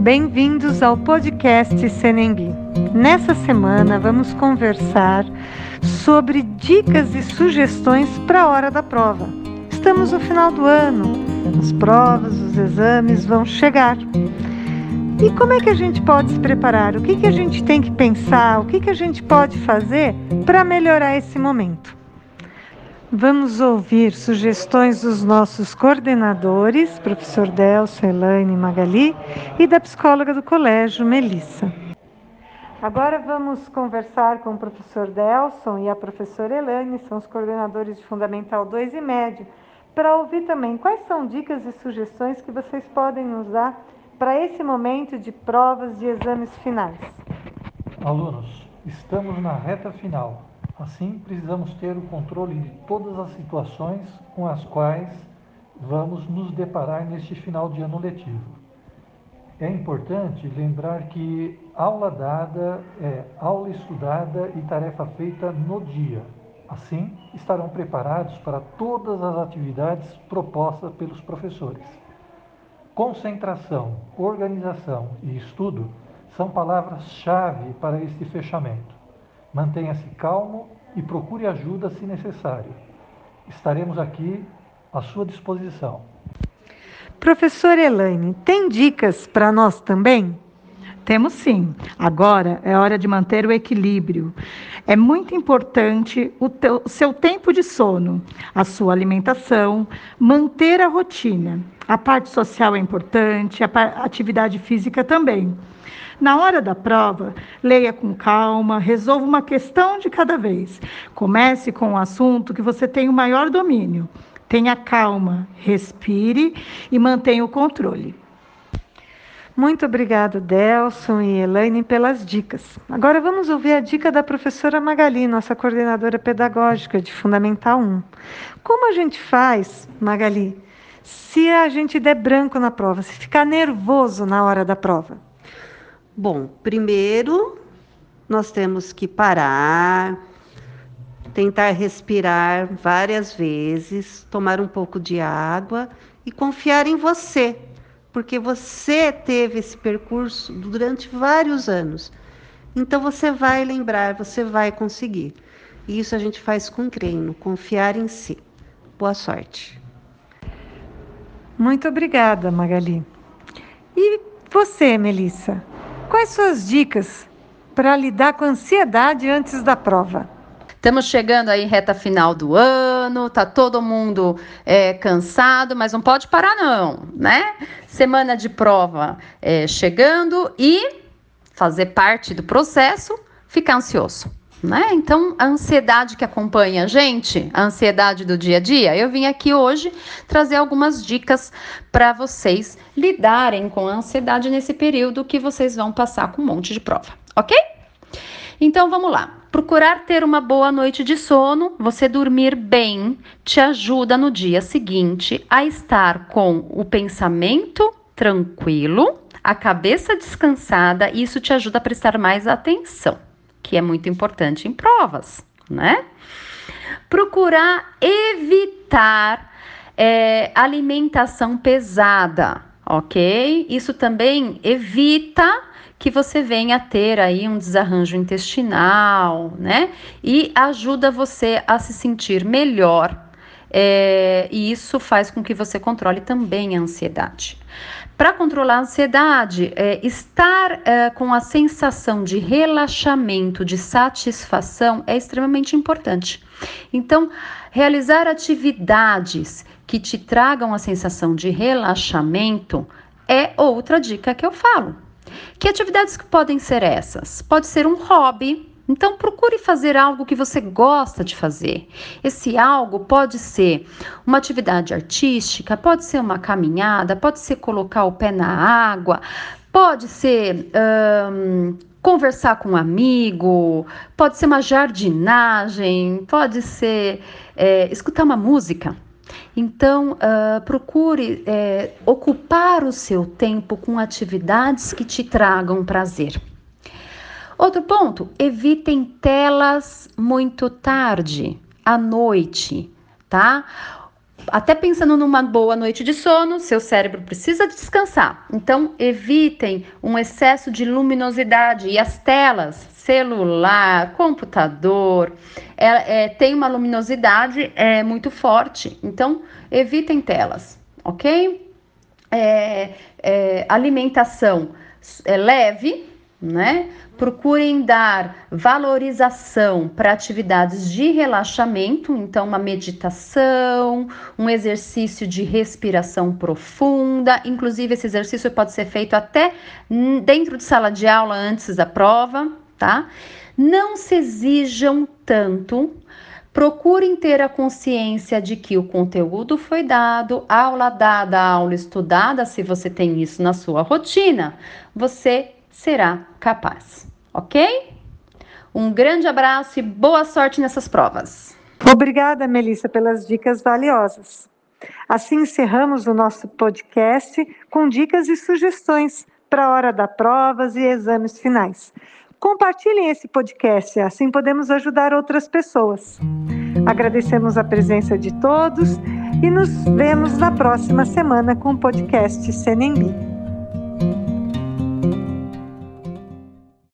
Bem-vindos ao podcast Senembi. Nessa semana vamos conversar sobre dicas e sugestões para a hora da prova. Estamos no final do ano, as provas, os exames vão chegar. E como é que a gente pode se preparar? O que, que a gente tem que pensar? O que, que a gente pode fazer para melhorar esse momento? Vamos ouvir sugestões dos nossos coordenadores, professor Delcio, Elaine Magali, e da psicóloga do colégio, Melissa. Agora vamos conversar com o professor Delson e a professora Elaine, são os coordenadores de Fundamental 2 e Médio, para ouvir também quais são dicas e sugestões que vocês podem nos dar para esse momento de provas e exames finais. Alunos, estamos na reta final Assim, precisamos ter o controle de todas as situações com as quais vamos nos deparar neste final de ano letivo. É importante lembrar que aula dada é aula estudada e tarefa feita no dia. Assim, estarão preparados para todas as atividades propostas pelos professores. Concentração, organização e estudo são palavras-chave para este fechamento. Mantenha-se calmo e procure ajuda se necessário. Estaremos aqui à sua disposição. Professora Elaine, tem dicas para nós também? Temos sim. Agora é hora de manter o equilíbrio. É muito importante o, teu, seu tempo de sono, a sua alimentação, manter a rotina. A parte social é importante, a atividade física também. Na hora da prova, leia com calma, resolva uma questão de cada vez. Comece com o um assunto que você tem o maior domínio. Tenha calma, respire e mantenha o controle. Muito obrigada, Delson e Elaine, pelas dicas. Agora vamos ouvir a dica da professora Magali, nossa coordenadora pedagógica de Fundamental 1. Como a gente faz, Magali, se a gente der branco na prova, se ficar nervoso na hora da prova? Bom, primeiro nós temos que parar, tentar respirar várias vezes, tomar um pouco de água e confiar em você, porque você teve esse percurso durante vários anos. Então você vai lembrar, você vai conseguir. E isso a gente faz com treino, confiar em si. Boa sorte. Muito obrigada, Magali. E você, Melissa? Quais suas dicas para lidar com a ansiedade antes da prova? Estamos chegando aí reta final do ano, tá todo mundo é, cansado, mas não pode parar não, né? Semana de prova é, chegando e fazer parte do processo, ficar ansioso. Né? Então, a ansiedade que acompanha a gente, a ansiedade do dia a dia, eu vim aqui hoje trazer algumas dicas para vocês lidarem com a ansiedade nesse período que vocês vão passar com um monte de prova, ok? Então, vamos lá. Procurar ter uma boa noite de sono, você dormir bem, te ajuda no dia seguinte a estar com o pensamento tranquilo, a cabeça descansada, e isso te ajuda a prestar mais atenção que é muito importante em provas, né? Procurar evitar é, alimentação pesada, ok? Isso também evita que você venha a ter aí um desarranjo intestinal, né? E ajuda você a se sentir melhor. É, e isso faz com que você controle também a ansiedade. Para controlar a ansiedade, é, estar é, com a sensação de relaxamento, de satisfação é extremamente importante. Então, realizar atividades que te tragam a sensação de relaxamento é outra dica que eu falo. Que atividades que podem ser essas? Pode ser um hobby, então, procure fazer algo que você gosta de fazer. Esse algo pode ser uma atividade artística, pode ser uma caminhada, pode ser colocar o pé na água, pode ser conversar com um amigo, pode ser uma jardinagem, pode ser é, escutar uma música. Então, uh, procure é, ocupar o seu tempo com atividades que te tragam prazer. Outro ponto, evitem telas muito tarde, à noite, tá? até pensando numa boa noite de sono, seu cérebro precisa descansar. Então, evitem um excesso de luminosidade e as telas, celular, computador, é, é, tem uma luminosidade é, muito forte. Então, evitem telas, ok? É, é, alimentação é leve, né? Procurem dar valorização para atividades de relaxamento, então uma meditação, um exercício de respiração profunda, inclusive esse exercício pode ser feito até dentro de sala de aula antes da prova, tá? Não se exijam tanto Procurem ter a consciência de que o conteúdo foi dado, aula dada, aula estudada, se você tem isso na sua rotina, você será capaz, ok? Um grande abraço e boa sorte nessas provas. Obrigada, Melissa, pelas dicas valiosas. Assim encerramos o nosso podcast com dicas e sugestões para a hora das provas e exames finais. Compartilhem esse podcast, assim podemos ajudar outras pessoas. Agradecemos a presença de todos e nos vemos na próxima semana com o podcast Senembi.